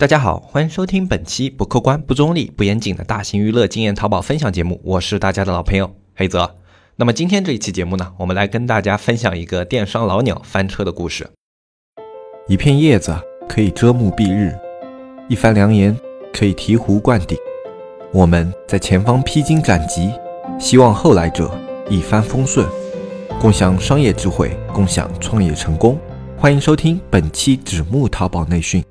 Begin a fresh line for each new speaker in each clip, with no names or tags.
大家好，欢迎收听本期不客观、不中立、不严谨的大型娱乐经验淘宝分享节目，我是大家的老朋友黑泽。那么今天这一期节目呢，我们来跟大家分享一个电商老鸟翻车的故事。
一片叶子可以遮目蔽日，一番良言可以醍醐灌顶。我们在前方披荆斩棘，希望后来者一帆风顺，共享商业智慧，共享创业成功。欢迎收听本期纸木淘宝内训。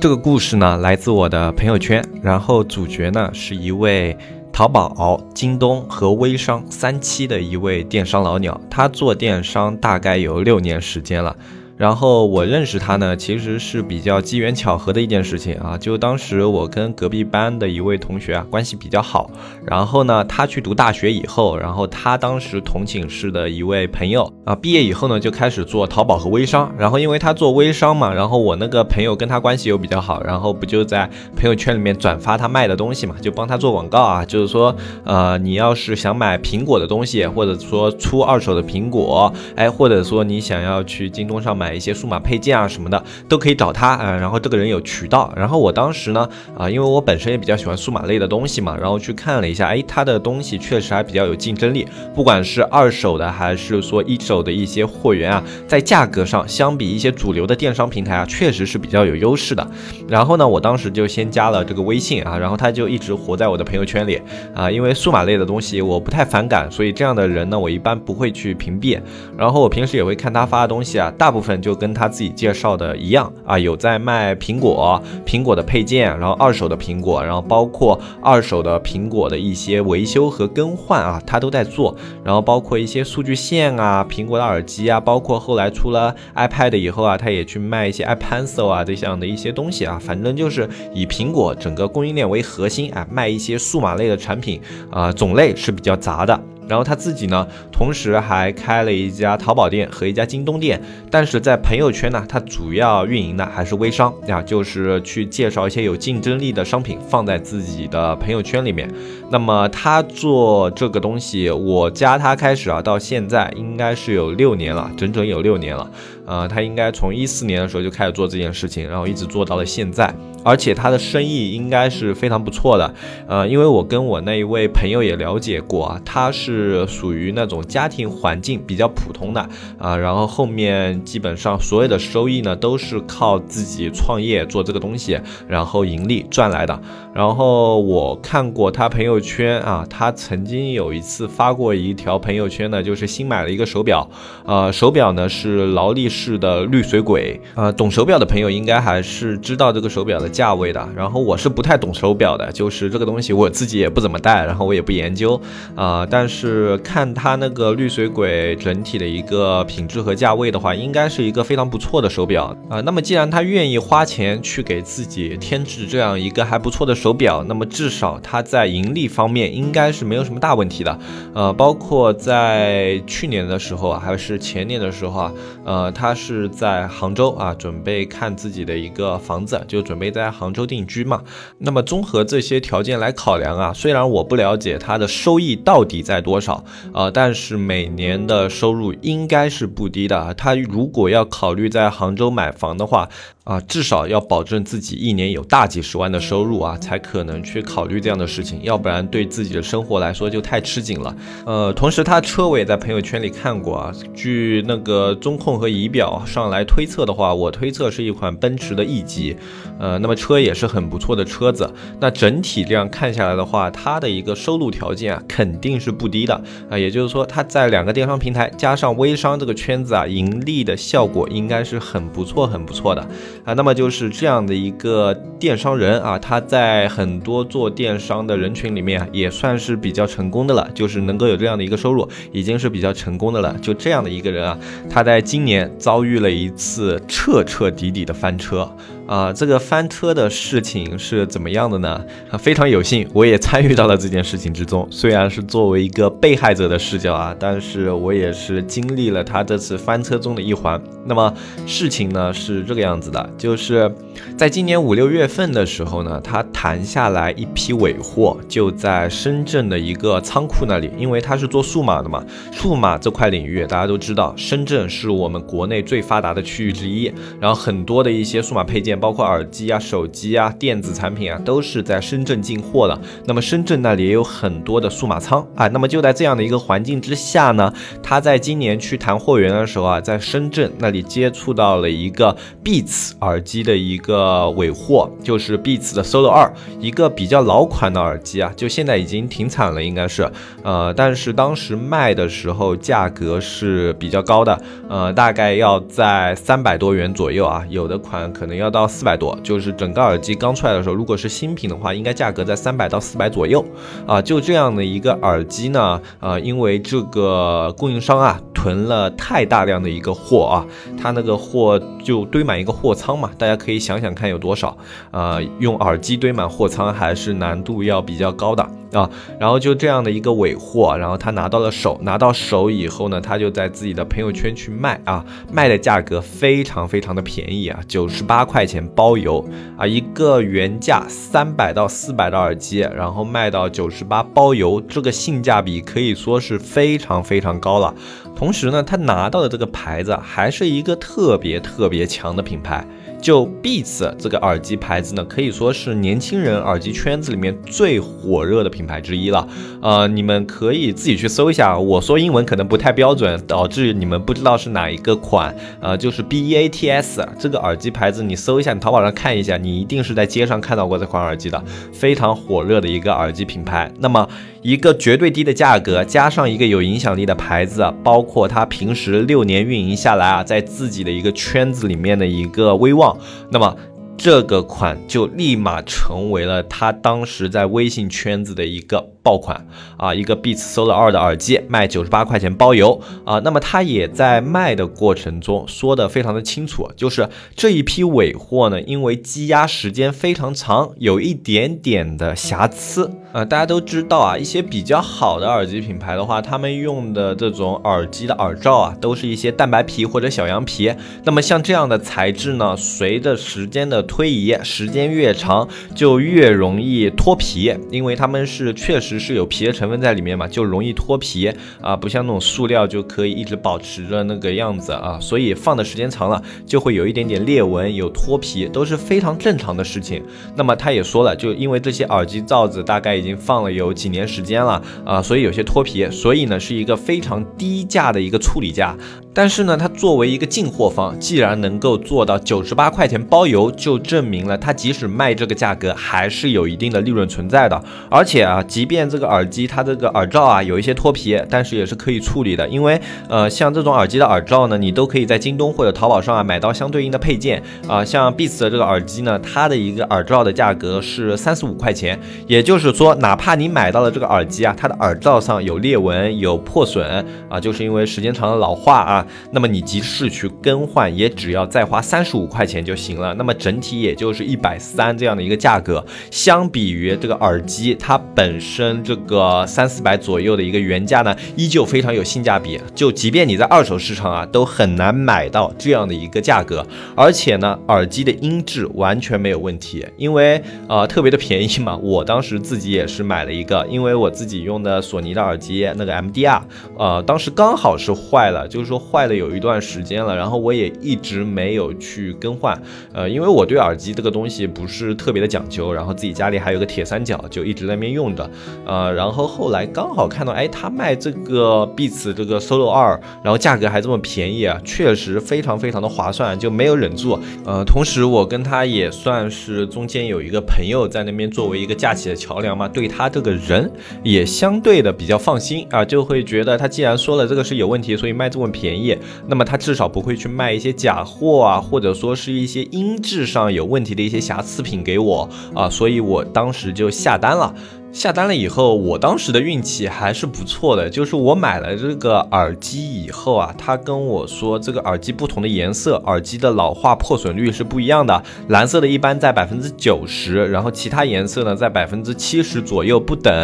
这个故事呢，来自我的朋友圈，然后主角呢是一位淘宝、京东和微商三期的一位电商老鸟，他做电商大概有六年时间了。然后我认识他呢，其实是比较机缘巧合的一件事情啊。就当时我跟隔壁班的一位同学啊关系比较好，然后呢他去读大学以后，然后他当时同寝室的一位朋友啊毕业以后呢就开始做淘宝和微商。然后因为他做微商嘛，然后我那个朋友跟他关系又比较好，然后不就在朋友圈里面转发他卖的东西嘛，就帮他做广告啊。就是说，呃，你要是想买苹果的东西，或者说出二手的苹果，哎，或者说你想要去京东上买。买一些数码配件啊什么的都可以找他啊，然后这个人有渠道，然后我当时呢啊，因为我本身也比较喜欢数码类的东西嘛，然后去看了一下，哎，他的东西确实还比较有竞争力，不管是二手的还是说一手的一些货源啊，在价格上相比一些主流的电商平台啊，确实是比较有优势的。然后呢，我当时就先加了这个微信啊，然后他就一直活在我的朋友圈里啊，因为数码类的东西我不太反感，所以这样的人呢，我一般不会去屏蔽。然后我平时也会看他发的东西啊，大部分。就跟他自己介绍的一样啊，有在卖苹果、苹果的配件，然后二手的苹果，然后包括二手的苹果的一些维修和更换啊，他都在做。然后包括一些数据线啊、苹果的耳机啊，包括后来出了 iPad 以后啊，他也去卖一些 iPencil 啊这样的一些东西啊。反正就是以苹果整个供应链为核心啊，卖一些数码类的产品啊，种类是比较杂的。然后他自己呢，同时还开了一家淘宝店和一家京东店，但是在朋友圈呢，他主要运营的还是微商啊，就是去介绍一些有竞争力的商品放在自己的朋友圈里面。那么他做这个东西，我加他开始啊，到现在应该是有六年了，整整有六年了。呃，他应该从一四年的时候就开始做这件事情，然后一直做到了现在，而且他的生意应该是非常不错的。呃，因为我跟我那一位朋友也了解过啊，他是属于那种家庭环境比较普通的啊，然后后面基本上所有的收益呢都是靠自己创业做这个东西，然后盈利赚来的。然后我看过他朋友圈啊，他曾经有一次发过一条朋友圈呢，就是新买了一个手表，呃，手表呢是劳力士。式的绿水鬼，呃，懂手表的朋友应该还是知道这个手表的价位的。然后我是不太懂手表的，就是这个东西我自己也不怎么戴，然后我也不研究啊。但是看它那个绿水鬼整体的一个品质和价位的话，应该是一个非常不错的手表啊。那么既然他愿意花钱去给自己添置这样一个还不错的手表，那么至少他在盈利方面应该是没有什么大问题的。呃，包括在去年的时候啊，还是前年的时候啊，呃，他。他是在杭州啊，准备看自己的一个房子，就准备在杭州定居嘛。那么综合这些条件来考量啊，虽然我不了解他的收益到底在多少啊，但是每年的收入应该是不低的。他如果要考虑在杭州买房的话，啊，至少要保证自己一年有大几十万的收入啊，才可能去考虑这样的事情，要不然对自己的生活来说就太吃紧了。呃，同时他车我也在朋友圈里看过啊，据那个中控和仪表上来推测的话，我推测是一款奔驰的 E 级，呃，那么车也是很不错的车子。那整体这样看下来的话，它的一个收入条件啊，肯定是不低的啊，也就是说，它在两个电商平台加上微商这个圈子啊，盈利的效果应该是很不错、很不错的。啊，那么就是这样的一个电商人啊，他在很多做电商的人群里面，也算是比较成功的了，就是能够有这样的一个收入，已经是比较成功的了。就这样的一个人啊，他在今年遭遇了一次彻彻底底的翻车。啊，这个翻车的事情是怎么样的呢？啊，非常有幸，我也参与到了这件事情之中。虽然是作为一个被害者的视角啊，但是我也是经历了他这次翻车中的一环。那么事情呢是这个样子的，就是在今年五六月份的时候呢，他谈下来一批尾货，就在深圳的一个仓库那里，因为他是做数码的嘛，数码这块领域大家都知道，深圳是我们国内最发达的区域之一，然后很多的一些数码配件，包括耳机啊、手机啊、电子产品啊，都是在深圳进货的。那么深圳那里也有很多的数码仓啊，那么就在这样的一个环境之下呢，他在今年去谈货源的时候啊，在深圳那里接触到了一个 Beats 耳机的一个尾货，就是 Beats 的 Solo 二，一个比较老款的耳机啊，就现在已经停产了，应该是，呃，但是当时卖的时候价格是比较高的，呃，大概要在三百多元左右啊，有的款可能要到四百多，就是整个耳机刚出来的时候，如果是新品的话，应该价格在三百到四百左右，啊，就这样的一个耳机呢，呃，因为这个供应商啊囤了太大量的一个货啊，他那个货就堆满一个货仓嘛，大家可以想想看有多少，呃，用耳机堆满货仓还是难度要比较高的啊，然后就这样的一个尾货，然后他拿到了手，拿到手以后呢，他就在自己的朋友圈去卖啊，卖的价格非常非常的便宜啊，九十八块钱包邮啊，一个原价三百到四百的耳机，然后卖到九十八包邮，这个性价比可以说是非常非常高了。同时呢，他拿到的这个牌子还是一个特别特别强的品牌。就 Beats 这个耳机牌子呢，可以说是年轻人耳机圈子里面最火热的品牌之一了。呃，你们可以自己去搜一下，我说英文可能不太标准，导致你们不知道是哪一个款。呃，就是 Beats 这个耳机牌子，你搜一下，你淘宝上看一下，你一定是在街上看到过这款耳机的，非常火热的一个耳机品牌。那么一个绝对低的价格，加上一个有影响力的牌子，包括他平时六年运营下来啊，在自己的一个圈子里面的一个威望。那么这个款就立马成为了他当时在微信圈子的一个爆款啊，一个 Beats Solo 二的耳机卖九十八块钱包邮啊。那么他也在卖的过程中说的非常的清楚，就是这一批尾货呢，因为积压时间非常长，有一点点的瑕疵。呃，大家都知道啊，一些比较好的耳机品牌的话，他们用的这种耳机的耳罩啊，都是一些蛋白皮或者小羊皮。那么像这样的材质呢，随着时间的推移，时间越长就越容易脱皮，因为它们是确实是有皮的成分在里面嘛，就容易脱皮啊，不像那种塑料就可以一直保持着那个样子啊，所以放的时间长了就会有一点点裂纹，有脱皮都是非常正常的事情。那么他也说了，就因为这些耳机罩子大概。已经放了有几年时间了啊，所以有些脱皮，所以呢是一个非常低价的一个处理价。但是呢，它作为一个进货方，既然能够做到九十八块钱包邮，就证明了它即使卖这个价格，还是有一定的利润存在的。而且啊，即便这个耳机它这个耳罩啊有一些脱皮，但是也是可以处理的。因为呃，像这种耳机的耳罩呢，你都可以在京东或者淘宝上啊买到相对应的配件啊。像 Beats 的这个耳机呢，它的一个耳罩的价格是三十五块钱，也就是说，哪怕你买到了这个耳机啊，它的耳罩上有裂纹、有破损啊，就是因为时间长的老化啊。那么你即使去更换，也只要再花三十五块钱就行了。那么整体也就是一百三这样的一个价格，相比于这个耳机，它本身跟这个三四百左右的一个原价呢，依旧非常有性价比。就即便你在二手市场啊，都很难买到这样的一个价格。而且呢，耳机的音质完全没有问题，因为呃特别的便宜嘛。我当时自己也是买了一个，因为我自己用的索尼的耳机那个 MDR，呃当时刚好是坏了，就是说。坏了有一段时间了，然后我也一直没有去更换，呃，因为我对耳机这个东西不是特别的讲究，然后自己家里还有个铁三角，就一直在那边用着，呃，然后后来刚好看到，哎，他卖这个 B 级这个 Solo 二，然后价格还这么便宜啊，确实非常非常的划算，就没有忍住，呃，同时我跟他也算是中间有一个朋友在那边作为一个架起的桥梁嘛，对他这个人也相对的比较放心啊，就会觉得他既然说了这个是有问题，所以卖这么便宜。那么他至少不会去卖一些假货啊，或者说是一些音质上有问题的一些瑕疵品给我啊，所以我当时就下单了。下单了以后，我当时的运气还是不错的，就是我买了这个耳机以后啊，他跟我说这个耳机不同的颜色，耳机的老化破损率是不一样的。蓝色的一般在百分之九十，然后其他颜色呢在百分之七十左右不等。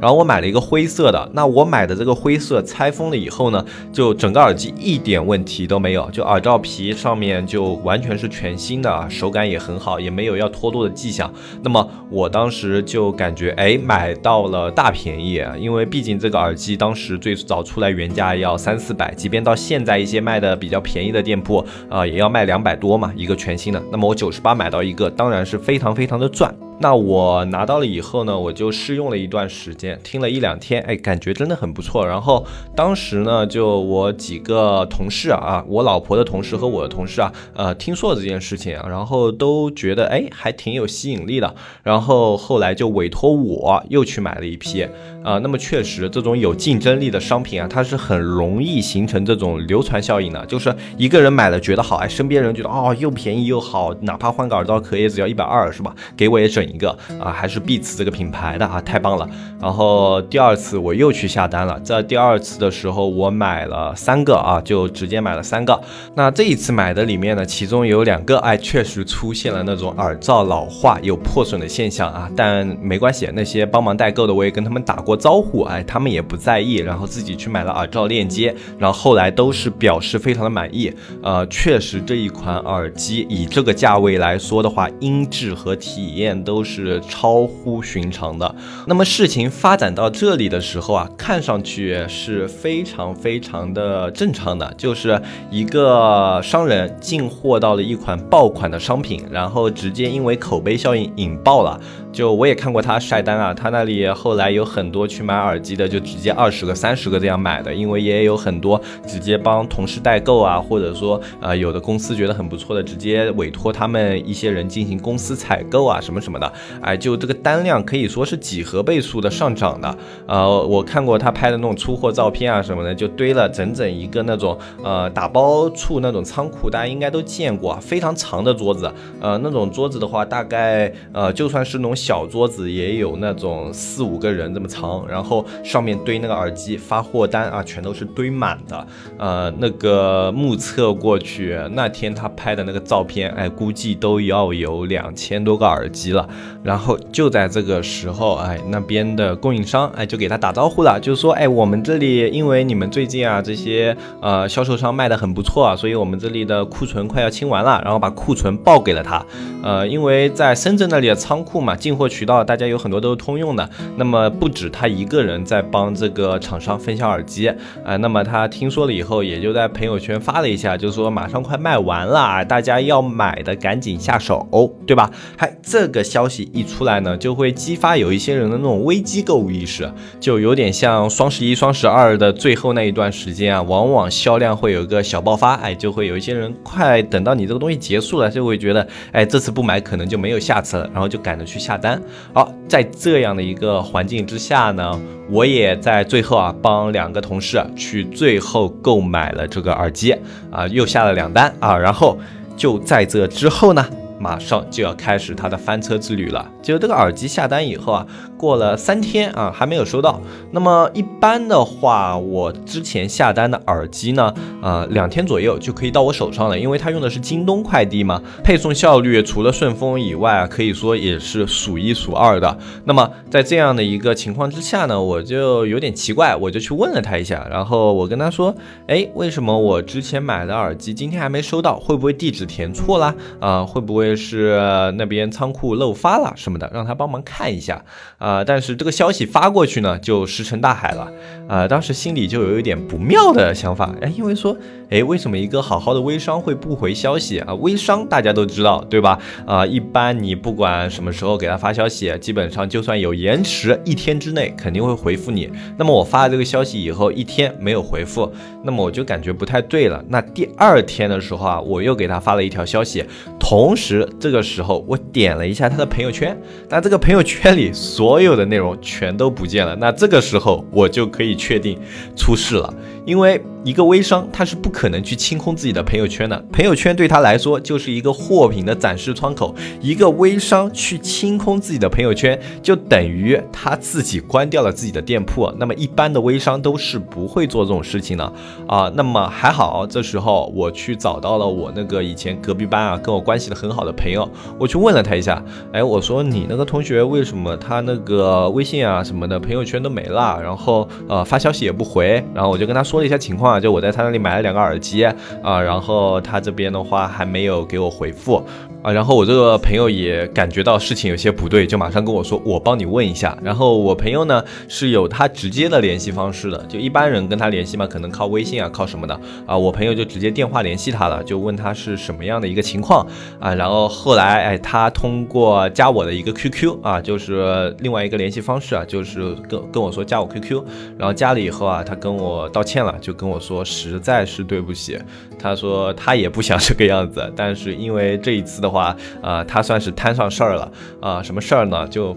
然后我买了一个灰色的，那我买的这个灰色拆封了以后呢，就整个耳机一点问题都没有，就耳罩皮上面就完全是全新的，手感也很好，也没有要脱落的迹象。那么我当时就感觉，哎，买。买到了大便宜啊，因为毕竟这个耳机当时最早出来原价要三四百，即便到现在一些卖的比较便宜的店铺啊，也要卖两百多嘛，一个全新的。那么我九十八买到一个，当然是非常非常的赚。那我拿到了以后呢，我就试用了一段时间，听了一两天，哎，感觉真的很不错。然后当时呢，就我几个同事啊，我老婆的同事和我的同事啊，呃，听说了这件事情，然后都觉得哎，还挺有吸引力的。然后后来就委托我又去买了一批啊。那么确实，这种有竞争力的商品啊，它是很容易形成这种流传效应的。就是一个人买了觉得好，哎，身边人觉得哦，又便宜又好，哪怕换个耳罩壳也只要一百二，是吧？给我也整。一个啊，还是必驰这个品牌的啊，太棒了。然后第二次我又去下单了，在第二次的时候我买了三个啊，就直接买了三个。那这一次买的里面呢，其中有两个哎，确实出现了那种耳罩老化有破损的现象啊，但没关系，那些帮忙代购的我也跟他们打过招呼，哎，他们也不在意，然后自己去买了耳罩链接，然后后来都是表示非常的满意。呃，确实这一款耳机以这个价位来说的话，音质和体验都。都是超乎寻常的。那么事情发展到这里的时候啊，看上去是非常非常的正常的，就是一个商人进货到了一款爆款的商品，然后直接因为口碑效应引爆了。就我也看过他晒单啊，他那里后来有很多去买耳机的，就直接二十个、三十个这样买的，因为也有很多直接帮同事代购啊，或者说呃有的公司觉得很不错的，直接委托他们一些人进行公司采购啊什么什么的，哎，就这个单量可以说是几何倍数的上涨的。呃，我看过他拍的那种出货照片啊什么的，就堆了整整一个那种呃打包处那种仓库，大家应该都见过，非常长的桌子，呃，那种桌子的话，大概呃就算是那种。小桌子也有那种四五个人这么长，然后上面堆那个耳机发货单啊，全都是堆满的。呃，那个目测过去那天他拍的那个照片，哎，估计都要有两千多个耳机了。然后就在这个时候，哎，那边的供应商哎就给他打招呼了，就说哎，我们这里因为你们最近啊这些呃销售商卖的很不错啊，所以我们这里的库存快要清完了，然后把库存报给了他。呃，因为在深圳那里的仓库嘛，进货渠道大家有很多都是通用的，那么不止他一个人在帮这个厂商分销耳机啊，那么他听说了以后，也就在朋友圈发了一下，就说马上快卖完了，大家要买的赶紧下手，对吧？还这个消息一出来呢，就会激发有一些人的那种危机购物意识，就有点像双十一、双十二的最后那一段时间啊，往往销量会有一个小爆发，哎，就会有一些人快等到你这个东西结束了，就会觉得，哎，这次不买可能就没有下次了，然后就赶着去下下单。好，在这样的一个环境之下呢，我也在最后啊帮两个同事去最后购买了这个耳机啊，又下了两单啊，然后就在这之后呢。马上就要开始他的翻车之旅了。就这个耳机下单以后啊，过了三天啊，还没有收到。那么一般的话，我之前下单的耳机呢，呃，两天左右就可以到我手上了，因为它用的是京东快递嘛，配送效率除了顺丰以外啊，可以说也是数一数二的。那么在这样的一个情况之下呢，我就有点奇怪，我就去问了他一下，然后我跟他说，哎，为什么我之前买的耳机今天还没收到？会不会地址填错啦？啊，会不会？是那边仓库漏发了什么的，让他帮忙看一下啊。但是这个消息发过去呢，就石沉大海了啊。当时心里就有一点不妙的想法，哎，因为说，哎，为什么一个好好的微商会不回消息啊？微商大家都知道对吧？啊，一般你不管什么时候给他发消息，基本上就算有延迟，一天之内肯定会回复你。那么我发了这个消息以后，一天没有回复，那么我就感觉不太对了。那第二天的时候啊，我又给他发了一条消息，同时。这个时候，我点了一下他的朋友圈，那这个朋友圈里所有的内容全都不见了。那这个时候，我就可以确定出事了。因为一个微商他是不可能去清空自己的朋友圈的，朋友圈对他来说就是一个货品的展示窗口。一个微商去清空自己的朋友圈，就等于他自己关掉了自己的店铺。那么一般的微商都是不会做这种事情的啊。那么还好，这时候我去找到了我那个以前隔壁班啊，跟我关系的很好的朋友，我去问了他一下，哎，我说你那个同学为什么他那个微信啊什么的朋友圈都没了，然后呃发消息也不回，然后我就跟他说说了一下情况啊，就我在他那里买了两个耳机啊，然后他这边的话还没有给我回复。啊，然后我这个朋友也感觉到事情有些不对，就马上跟我说，我帮你问一下。然后我朋友呢是有他直接的联系方式的，就一般人跟他联系嘛，可能靠微信啊，靠什么的啊。我朋友就直接电话联系他了，就问他是什么样的一个情况啊。然后后来哎，他通过加我的一个 QQ 啊，就是另外一个联系方式啊，就是跟跟我说加我 QQ，然后加了以后啊，他跟我道歉了，就跟我说实在是对不起，他说他也不想这个样子，但是因为这一次的。话啊，他算是摊上事儿了啊！什么事儿呢？就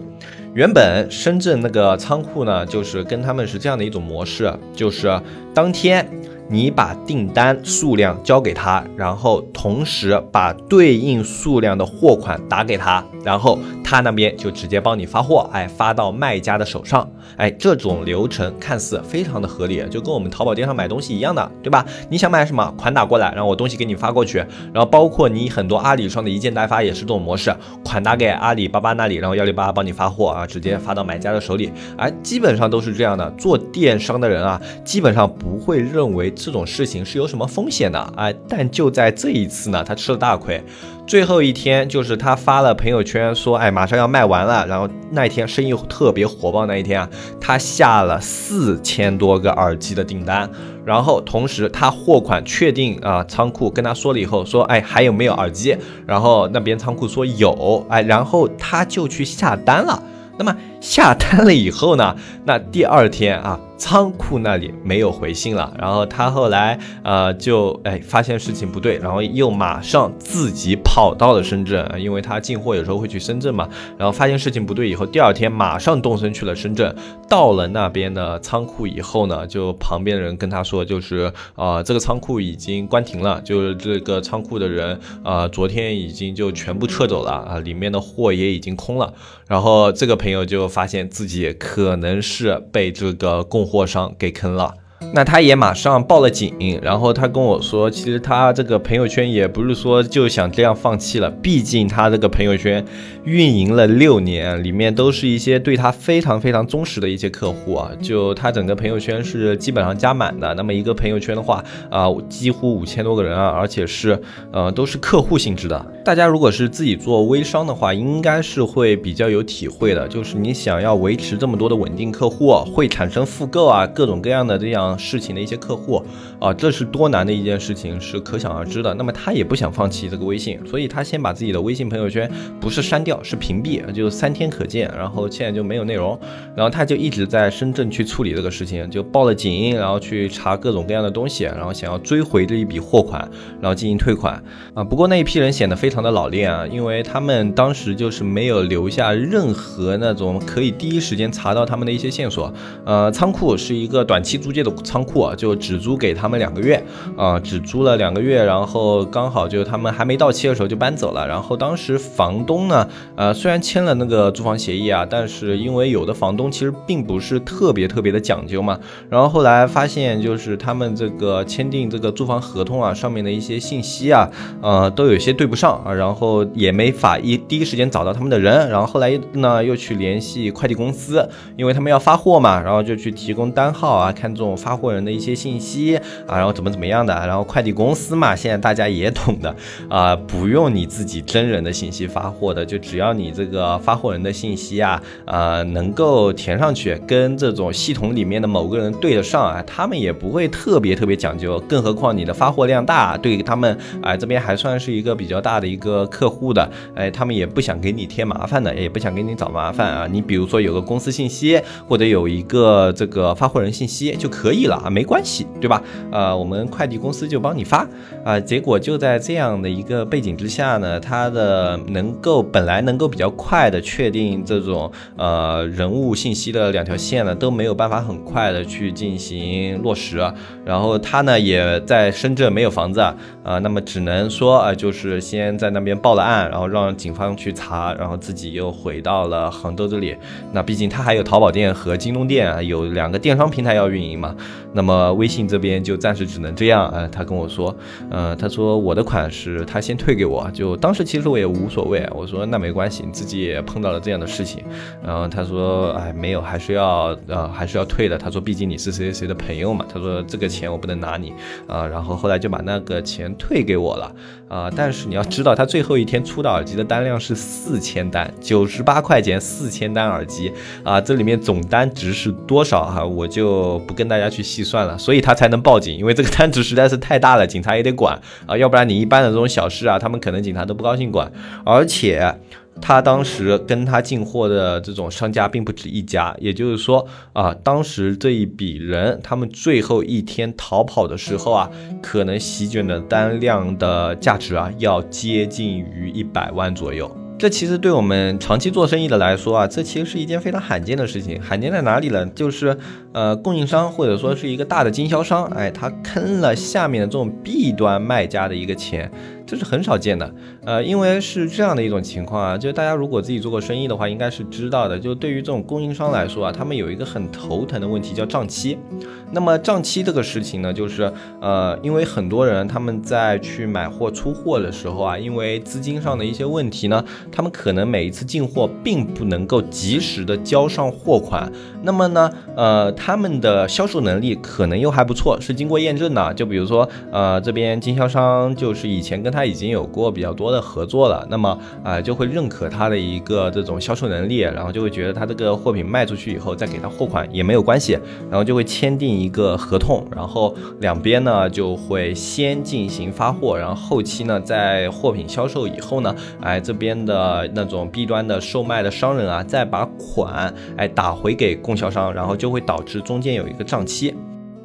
原本深圳那个仓库呢，就是跟他们是这样的一种模式，就是当天你把订单数量交给他，然后同时把对应数量的货款打给他，然后他那边就直接帮你发货，哎，发到卖家的手上。哎，这种流程看似非常的合理，就跟我们淘宝店上买东西一样的，对吧？你想买什么，款打过来，然后我东西给你发过去，然后包括你很多阿里上的一件代发也是这种模式，款打给阿里巴巴那里，然后幺六八帮你发货啊，直接发到买家的手里，哎，基本上都是这样的。做电商的人啊，基本上不会认为这种事情是有什么风险的，哎，但就在这一次呢，他吃了大亏。最后一天就是他发了朋友圈说，哎，马上要卖完了。然后那一天生意特别火爆，那一天啊，他下了四千多个耳机的订单。然后同时他货款确定啊，仓库跟他说了以后，说，哎，还有没有耳机？然后那边仓库说有，哎，然后他就去下单了。那么下单了以后呢，那第二天啊。仓库那里没有回信了，然后他后来呃就哎发现事情不对，然后又马上自己跑到了深圳，因为他进货有时候会去深圳嘛，然后发现事情不对以后，第二天马上动身去了深圳，到了那边的仓库以后呢，就旁边的人跟他说，就是啊这个仓库已经关停了，就是这个仓库的人啊昨天已经就全部撤走了啊，里面的货也已经空了，然后这个朋友就发现自己可能是被这个供货商给坑了。那他也马上报了警，然后他跟我说，其实他这个朋友圈也不是说就想这样放弃了，毕竟他这个朋友圈运营了六年，里面都是一些对他非常非常忠实的一些客户啊，就他整个朋友圈是基本上加满的。那么一个朋友圈的话啊，几乎五千多个人啊，而且是呃都是客户性质的。大家如果是自己做微商的话，应该是会比较有体会的，就是你想要维持这么多的稳定客户，会产生复购啊，各种各样的这样。事情的一些客户啊，这是多难的一件事情，是可想而知的。那么他也不想放弃这个微信，所以他先把自己的微信朋友圈不是删掉，是屏蔽，就三天可见，然后现在就没有内容。然后他就一直在深圳去处理这个事情，就报了警，然后去查各种各样的东西，然后想要追回这一笔货款，然后进行退款啊。不过那一批人显得非常的老练啊，因为他们当时就是没有留下任何那种可以第一时间查到他们的一些线索。呃，仓库是一个短期租借的。仓库啊，就只租给他们两个月啊，只租了两个月，然后刚好就他们还没到期的时候就搬走了。然后当时房东呢，呃，虽然签了那个租房协议啊，但是因为有的房东其实并不是特别特别的讲究嘛。然后后来发现，就是他们这个签订这个租房合同啊，上面的一些信息啊，呃，都有些对不上啊，然后也没法一第一时间找到他们的人。然后后来呢，又去联系快递公司，因为他们要发货嘛，然后就去提供单号啊，看这种发。发货人的一些信息啊，然后怎么怎么样的，然后快递公司嘛，现在大家也懂的啊，不用你自己真人的信息发货的，就只要你这个发货人的信息啊，呃，能够填上去，跟这种系统里面的某个人对得上啊，他们也不会特别特别讲究，更何况你的发货量大，对他们哎这边还算是一个比较大的一个客户的，哎，他们也不想给你添麻烦的，也不想给你找麻烦啊，你比如说有个公司信息或者有一个这个发货人信息就可以。以了啊，没关系，对吧？呃，我们快递公司就帮你发啊。结果就在这样的一个背景之下呢，他的能够本来能够比较快的确定这种呃人物信息的两条线呢，都没有办法很快的去进行落实。然后他呢也在深圳没有房子啊，那么只能说啊，就是先在那边报了案，然后让警方去查，然后自己又回到了杭州这里。那毕竟他还有淘宝店和京东店啊，有两个电商平台要运营嘛。那么微信这边就暂时只能这样啊。他跟我说，呃，他说我的款是他先退给我，就当时其实我也无所谓，我说那没关系，你自己也碰到了这样的事情。然后他说，哎，没有，还是要呃还是要退的。他说，毕竟你是谁谁谁的朋友嘛。他说这个钱我不能拿你啊。然后后来就把那个钱退给我了啊。但是你要知道，他最后一天出的耳机的单量是四千单，九十八块钱四千单耳机啊，这里面总单值是多少哈？我就不跟大家去去细算了。所以他才能报警，因为这个单子实在是太大了，警察也得管啊。要不然你一般的这种小事啊，他们可能警察都不高兴管。而且他当时跟他进货的这种商家并不止一家，也就是说啊，当时这一笔人他们最后一天逃跑的时候啊，可能席卷的单量的价值啊，要接近于一百万左右。这其实对我们长期做生意的来说啊，这其实是一件非常罕见的事情。罕见在哪里呢？就是呃，供应商或者说是一个大的经销商，哎，他坑了下面的这种 B 端卖家的一个钱。这是很少见的，呃，因为是这样的一种情况啊，就大家如果自己做过生意的话，应该是知道的。就对于这种供应商来说啊，他们有一个很头疼的问题叫账期。那么账期这个事情呢，就是呃，因为很多人他们在去买货出货的时候啊，因为资金上的一些问题呢，他们可能每一次进货并不能够及时的交上货款。那么呢，呃，他们的销售能力可能又还不错，是经过验证的。就比如说，呃，这边经销商就是以前跟他。已经有过比较多的合作了，那么啊就会认可他的一个这种销售能力，然后就会觉得他这个货品卖出去以后再给他货款也没有关系，然后就会签订一个合同，然后两边呢就会先进行发货，然后后期呢在货品销售以后呢，哎这边的那种 B 端的售卖的商人啊再把款哎打回给供销商，然后就会导致中间有一个账期。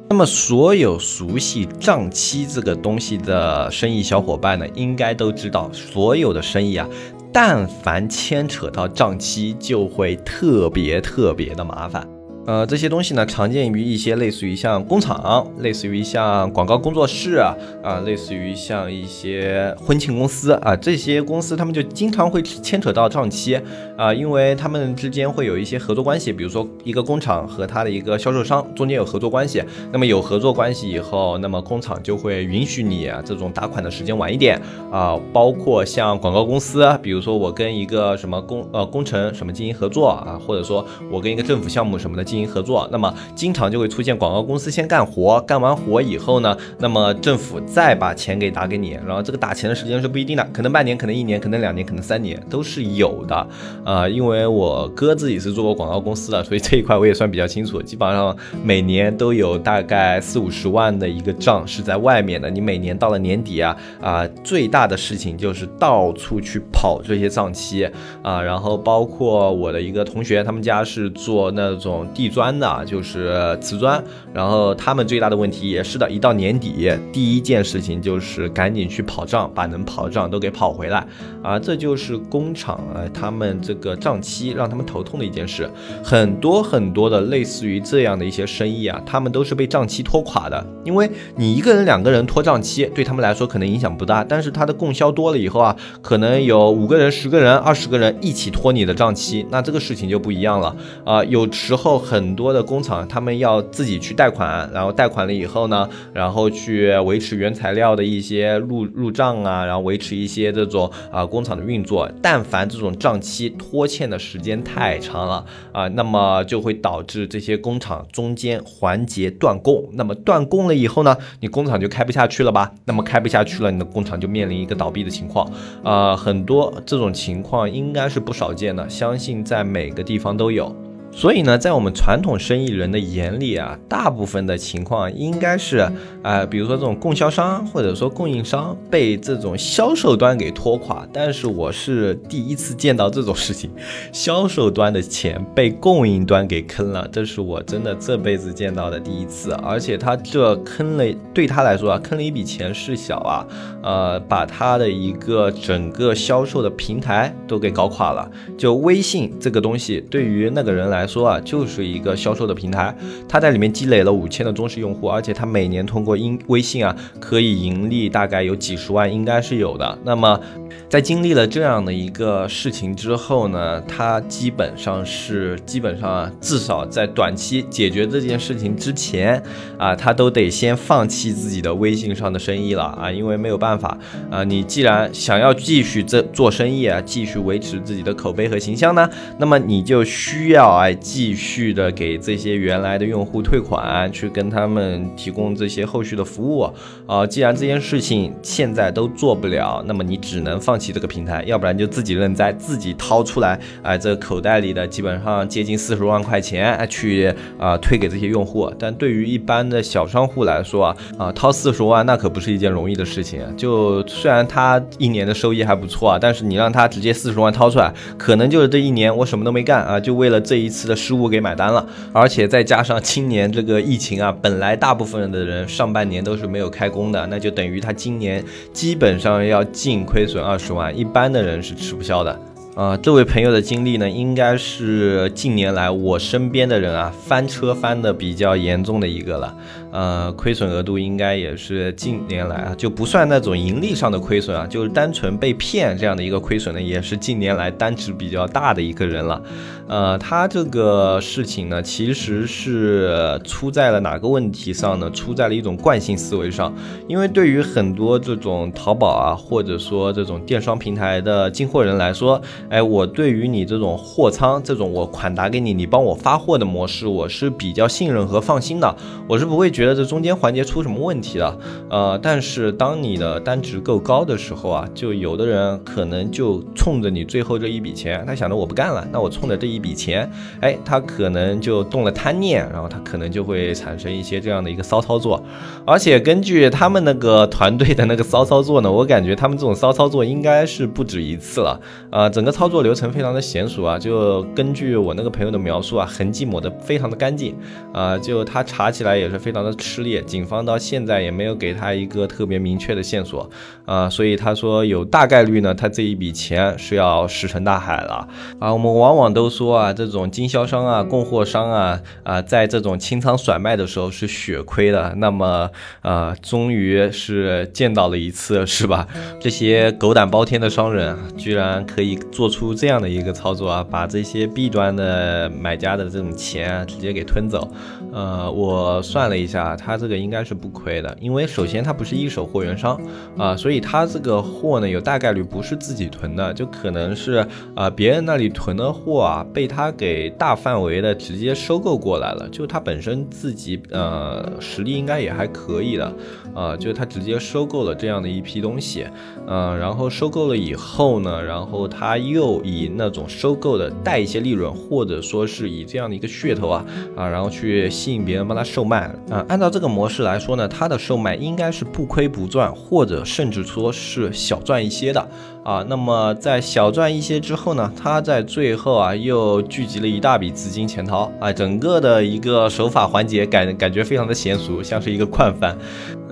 那么，所有熟悉账期这个东西的生意小伙伴呢，应该都知道，所有的生意啊，但凡牵扯到账期，就会特别特别的麻烦。呃，这些东西呢，常见于一些类似于像工厂，类似于像广告工作室啊，类似于像一些婚庆公司啊，这些公司他们就经常会牵扯到账期啊，因为他们之间会有一些合作关系，比如说一个工厂和他的一个销售商中间有合作关系，那么有合作关系以后，那么工厂就会允许你啊这种打款的时间晚一点啊，包括像广告公司，比如说我跟一个什么工呃工程什么进行合作啊，或者说我跟一个政府项目什么的。进行合作，那么经常就会出现广告公司先干活，干完活以后呢，那么政府再把钱给打给你，然后这个打钱的时间是不一定的，可能半年，可能一年，可能两年，可能三年都是有的。啊，因为我哥自己是做过广告公司的，所以这一块我也算比较清楚。基本上每年都有大概四五十万的一个账是在外面的，你每年到了年底啊啊，最大的事情就是到处去跑这些账期啊，然后包括我的一个同学，他们家是做那种地。地砖的，就是瓷砖，然后他们最大的问题也是的，一到年底，第一件事情就是赶紧去跑账，把能跑的账都给跑回来啊，这就是工厂啊，他们这个账期让他们头痛的一件事。很多很多的类似于这样的一些生意啊，他们都是被账期拖垮的，因为你一个人、两个人拖账期，对他们来说可能影响不大，但是他的供销多了以后啊，可能有五个人、十个人、二十个人一起拖你的账期，那这个事情就不一样了啊，有时候很。很多的工厂，他们要自己去贷款，然后贷款了以后呢，然后去维持原材料的一些入入账啊，然后维持一些这种啊工厂的运作。但凡这种账期拖欠的时间太长了啊，那么就会导致这些工厂中间环节断供。那么断供了以后呢，你工厂就开不下去了吧？那么开不下去了，你的工厂就面临一个倒闭的情况。啊，很多这种情况应该是不少见的，相信在每个地方都有。所以呢，在我们传统生意人的眼里啊，大部分的情况应该是，啊，比如说这种供销商或者说供应商被这种销售端给拖垮。但是我是第一次见到这种事情，销售端的钱被供应端给坑了，这是我真的这辈子见到的第一次。而且他这坑了，对他来说啊，坑了一笔钱事小啊，呃，把他的一个整个销售的平台都给搞垮了。就微信这个东西，对于那个人来，来说啊，就是一个销售的平台，他在里面积累了五千的忠实用户，而且他每年通过音微信啊，可以盈利大概有几十万，应该是有的。那么，在经历了这样的一个事情之后呢，他基本上是基本上啊，至少在短期解决这件事情之前啊，他都得先放弃自己的微信上的生意了啊，因为没有办法啊，你既然想要继续这做生意啊，继续维持自己的口碑和形象呢，那么你就需要啊。继续的给这些原来的用户退款，去跟他们提供这些后续的服务啊。既然这件事情现在都做不了，那么你只能放弃这个平台，要不然就自己认栽，自己掏出来，哎，这口袋里的基本上接近四十万块钱去啊退给这些用户。但对于一般的小商户来说啊，啊，掏四十万那可不是一件容易的事情。就虽然他一年的收益还不错啊，但是你让他直接四十万掏出来，可能就是这一年我什么都没干啊，就为了这一次。的失误给买单了，而且再加上今年这个疫情啊，本来大部分的人上半年都是没有开工的，那就等于他今年基本上要净亏损二十万，一般的人是吃不消的。啊，这位朋友的经历呢，应该是近年来我身边的人啊翻车翻的比较严重的一个了。呃，亏损额度应该也是近年来啊，就不算那种盈利上的亏损啊，就是单纯被骗这样的一个亏损呢，也是近年来单值比较大的一个人了。呃，他这个事情呢，其实是出在了哪个问题上呢？出在了一种惯性思维上。因为对于很多这种淘宝啊，或者说这种电商平台的进货人来说，哎，我对于你这种货仓，这种我款打给你，你帮我发货的模式，我是比较信任和放心的，我是不会觉。觉得这中间环节出什么问题了？呃，但是当你的单值够高的时候啊，就有的人可能就冲着你最后这一笔钱，他想着我不干了，那我冲着这一笔钱，哎，他可能就动了贪念，然后他可能就会产生一些这样的一个骚操作。而且根据他们那个团队的那个骚操作呢，我感觉他们这种骚操作应该是不止一次了。啊，整个操作流程非常的娴熟啊，就根据我那个朋友的描述啊，痕迹抹得非常的干净啊，就他查起来也是非常的。吃力，警方到现在也没有给他一个特别明确的线索啊，所以他说有大概率呢，他这一笔钱是要石沉大海了啊。我们往往都说啊，这种经销商啊、供货商啊啊，在这种清仓甩卖的时候是血亏的。那么啊，终于是见到了一次，是吧？这些狗胆包天的商人居然可以做出这样的一个操作啊，把这些 B 端的买家的这种钱直接给吞走。呃，我算了一下。他这个应该是不亏的，因为首先他不是一手货源商啊，所以他这个货呢有大概率不是自己囤的，就可能是啊别人那里囤的货啊，被他给大范围的直接收购过来了。就他本身自己呃实力应该也还可以的啊，就他直接收购了这样的一批东西，嗯，然后收购了以后呢，然后他又以那种收购的带一些利润，或者说是以这样的一个噱头啊啊，然后去吸引别人帮他售卖啊。按照这个模式来说呢，他的售卖应该是不亏不赚，或者甚至说是小赚一些的啊。那么在小赚一些之后呢，他在最后啊又聚集了一大笔资金潜逃啊，整个的一个手法环节感感觉非常的娴熟，像是一个惯犯。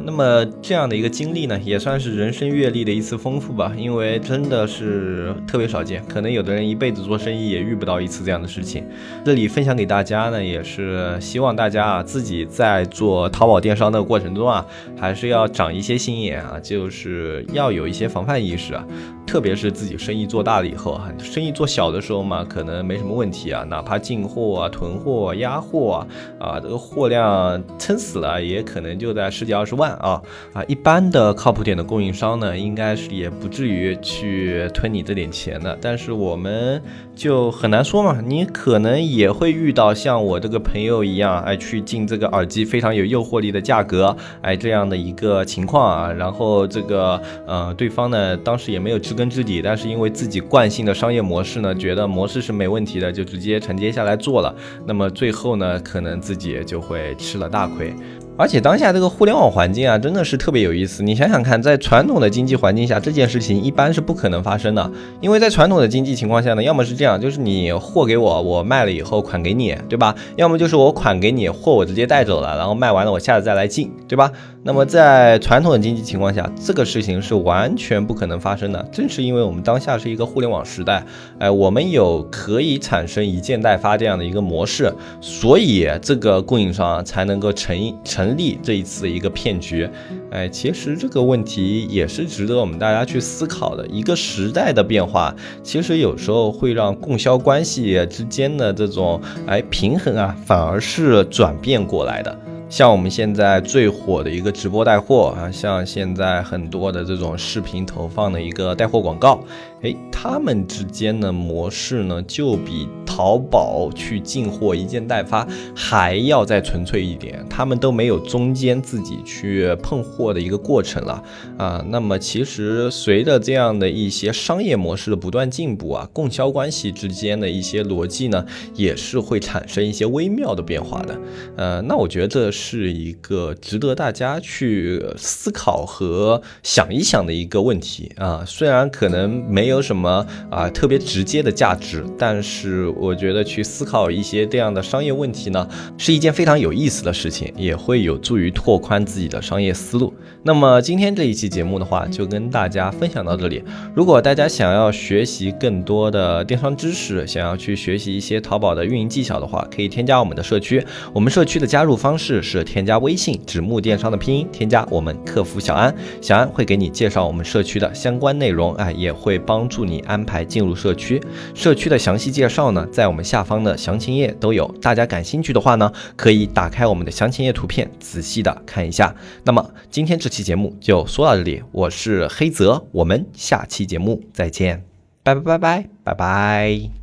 那么这样的一个经历呢，也算是人生阅历的一次丰富吧，因为真的是特别少见，可能有的人一辈子做生意也遇不到一次这样的事情。这里分享给大家呢，也是希望大家啊自己在做淘宝电商的过程中啊，还是要长一些心眼啊，就是要有一些防范意识啊。特别是自己生意做大了以后啊，生意做小的时候嘛，可能没什么问题啊，哪怕进货啊、囤货、啊压货啊，啊，这个货量撑死了，也可能就在十几二十万啊啊，一般的靠谱点的供应商呢，应该是也不至于去吞你这点钱的。但是我们就很难说嘛，你可能也会遇到像我这个朋友一样，哎，去进这个耳机非常有诱惑力的价格，哎，这样的一个情况啊。然后这个呃，对方呢当时也没有知根知底，但是因为自己惯性的商业模式呢，觉得模式是没问题的，就直接承接下来做了。那么最后呢，可能自己就会吃了大亏。而且当下这个互联网环境啊，真的是特别有意思。你想想看，在传统的经济环境下，这件事情一般是不可能发生的。因为在传统的经济情况下呢，要么是这样，就是你货给我，我卖了以后款给你，对吧？要么就是我款给你，货我直接带走了，然后卖完了我下次再来进，对吧？那么在传统的经济情况下，这个事情是完全不可能发生的。正是因为我们当下是一个互联网时代，哎，我们有可以产生一件代发这样的一个模式，所以这个供应商才能够成成成立这一次一个骗局。哎，其实这个问题也是值得我们大家去思考的。一个时代的变化，其实有时候会让供销关系之间的这种哎平衡啊，反而是转变过来的。像我们现在最火的一个直播带货啊，像现在很多的这种视频投放的一个带货广告。哎，他们之间的模式呢，就比淘宝去进货一件代发还要再纯粹一点。他们都没有中间自己去碰货的一个过程了啊。那么其实随着这样的一些商业模式的不断进步啊，供销关系之间的一些逻辑呢，也是会产生一些微妙的变化的。呃，那我觉得这是一个值得大家去思考和想一想的一个问题啊。虽然可能没有。没有什么啊特别直接的价值，但是我觉得去思考一些这样的商业问题呢，是一件非常有意思的事情，也会有助于拓宽自己的商业思路。那么今天这一期节目的话，就跟大家分享到这里。如果大家想要学习更多的电商知识，想要去学习一些淘宝的运营技巧的话，可以添加我们的社区。我们社区的加入方式是添加微信“指木电商”的拼音，添加我们客服小安，小安会给你介绍我们社区的相关内容，哎，也会帮。帮助你安排进入社区，社区的详细介绍呢，在我们下方的详情页都有。大家感兴趣的话呢，可以打开我们的详情页图片，仔细的看一下。那么今天这期节目就说到这里，我是黑泽，我们下期节目再见，拜拜拜拜拜拜。